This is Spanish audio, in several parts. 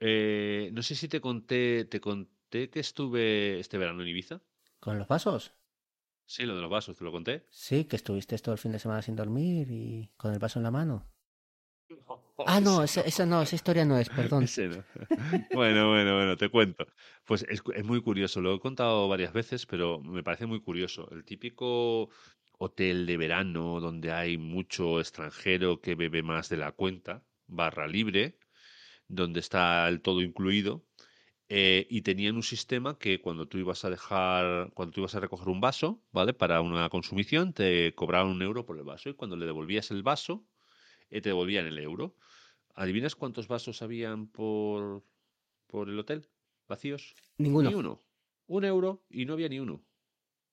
Eh, no sé si te conté, te conté que estuve este verano en Ibiza. ¿Con los vasos? Sí, lo de los vasos, ¿te lo conté? Sí, que estuviste todo el fin de semana sin dormir y con el vaso en la mano. Ah, no, esa, esa no, esa historia no es, perdón. No. Bueno, bueno, bueno, te cuento. Pues es, es muy curioso, lo he contado varias veces, pero me parece muy curioso. El típico hotel de verano donde hay mucho extranjero que bebe más de la cuenta, barra libre, donde está el todo incluido. eh, y tenían un sistema que cuando tú ibas a dejar, cuando tú ibas a recoger un vaso, ¿vale? Para una consumición, te cobraban un euro por el vaso. Y cuando le devolvías el vaso, eh, te devolvían el euro. ¿Adivinas cuántos vasos habían por, por el hotel? ¿Vacíos? Ninguno. Ni uno. Un euro y no había ni uno.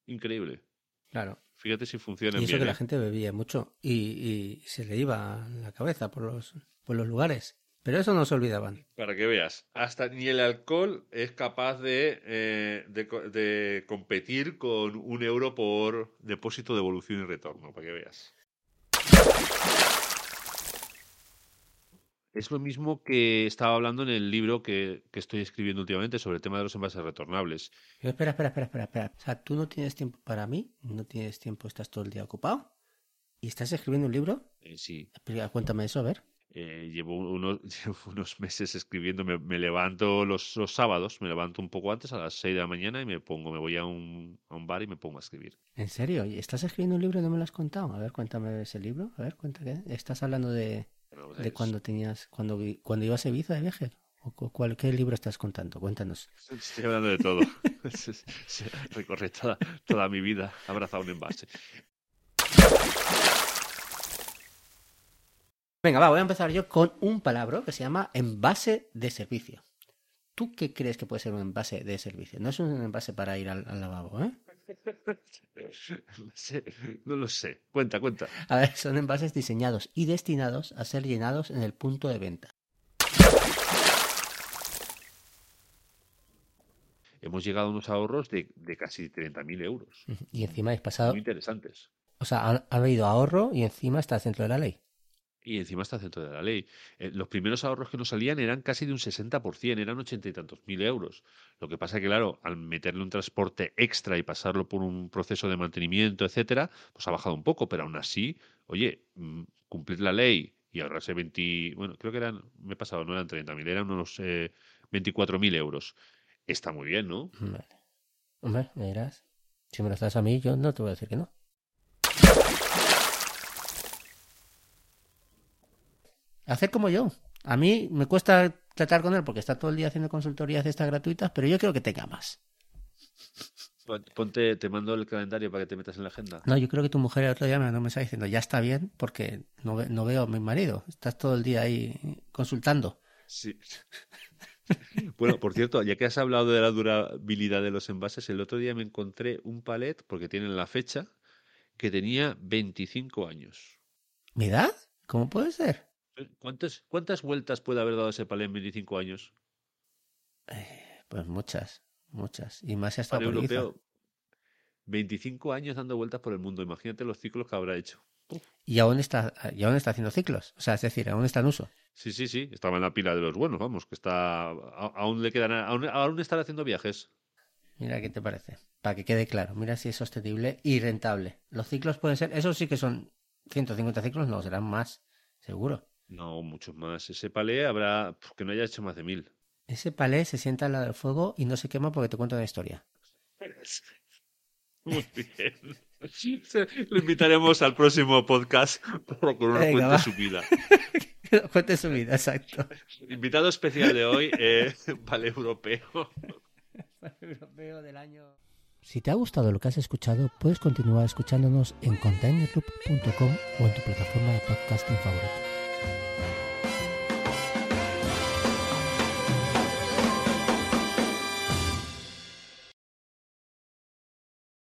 Increíble. Claro. Fíjate si funciona Y eso bien. que la ¿eh? gente bebía mucho y, y se le iba la cabeza por los, por los lugares. Pero eso no se olvidaban. Para que veas, hasta ni el alcohol es capaz de, eh, de, co- de competir con un euro por depósito, devolución y retorno, para que veas. Es lo mismo que estaba hablando en el libro que, que estoy escribiendo últimamente sobre el tema de los envases retornables. Pero espera, espera, espera, espera, espera. O sea, tú no tienes tiempo para mí, no tienes tiempo, estás todo el día ocupado. ¿Y estás escribiendo un libro? Eh, sí, Cuéntame eso, a ver. Eh, llevo, unos, llevo unos meses escribiendo, me, me levanto los, los sábados, me levanto un poco antes, a las 6 de la mañana, y me pongo, me voy a un, a un bar y me pongo a escribir. ¿En serio? ¿Y ¿Estás escribiendo un libro y no me lo has contado? A ver, cuéntame ese libro. A ver, cuéntame. ¿Estás hablando de, Bueno, de cuando tenías, cuando, cuando ibas a Ibiza de viaje? ¿O cu- cuál, qué libro estás contando? Cuéntanos. Estoy hablando de todo. Recorre toda, toda mi vida abrazado un envase. Venga, va, voy a empezar yo con un palabra que se llama envase de servicio. ¿Tú qué crees que puede ser un envase de servicio? No es un envase para ir al, al lavabo, ¿eh? No lo sé. Cuenta, cuenta. A ver, son envases diseñados y destinados a ser llenados en el punto de venta. Hemos llegado a unos ahorros de, de casi 30.000 euros. Y encima habéis pasado, Muy interesantes. o sea, ha, ha habido ahorro y encima estás dentro de la ley. Y encima está dentro de la ley. Eh, los primeros ahorros que nos salían eran casi de un 60%, eran ochenta y tantos mil euros. Lo que pasa que, claro, al meterle un transporte extra y pasarlo por un proceso de mantenimiento, etcétera, pues ha bajado un poco, pero aún así, oye, mm, cumplir la ley y ahorrarse 20, bueno, creo que eran, me he pasado, no eran 30.000, eran unos eh, 24.000 euros. Está muy bien, ¿no? Vale. Hombre, me dirás. Si me lo das a mí, yo no te voy a decir que no. Hacer como yo. A mí me cuesta tratar con él porque está todo el día haciendo consultorías de estas gratuitas, pero yo quiero que tenga más. Ponte, te mando el calendario para que te metas en la agenda. No, yo creo que tu mujer el otro día me mandó un mensaje diciendo, ya está bien porque no, no veo a mi marido. Estás todo el día ahí consultando. Sí. Bueno, por cierto, ya que has hablado de la durabilidad de los envases, el otro día me encontré un palet, porque tienen la fecha, que tenía 25 años. ¿Mi edad? ¿Cómo puede ser? ¿Cuántas, cuántas vueltas puede haber dado ese palet en 25 años? Pues muchas, muchas. Y más si ha estado Palet por europeo. 25 años dando vueltas por el mundo. Imagínate los ciclos que habrá hecho. Y aún está, y aún está haciendo ciclos. O sea, es decir, aún está en uso. Sí, sí, sí. Estaba en la pila de los buenos, vamos, que está. aún le quedan. Aún, aún estará haciendo viajes. Mira qué te parece. Para que quede claro. Mira si es sostenible y rentable. Los ciclos pueden ser, esos sí que son 150 ciclos, no, serán más, seguro. No, muchos más. Ese palé habrá. pf, que no haya hecho más de mil. Ese palé se sienta al lado del fuego y no se quema porque te cuento una historia. Muy bien. Lo invitaremos al próximo podcast para que nos Venga, cuente va. su vida. Que nos cuente su vida, exacto. Invitado especial de hoy, eh, Vale Europeo. Europeo del año. Si te ha gustado lo que has escuchado, puedes continuar escuchándonos en containerloop.com o en tu plataforma de podcasting favorita.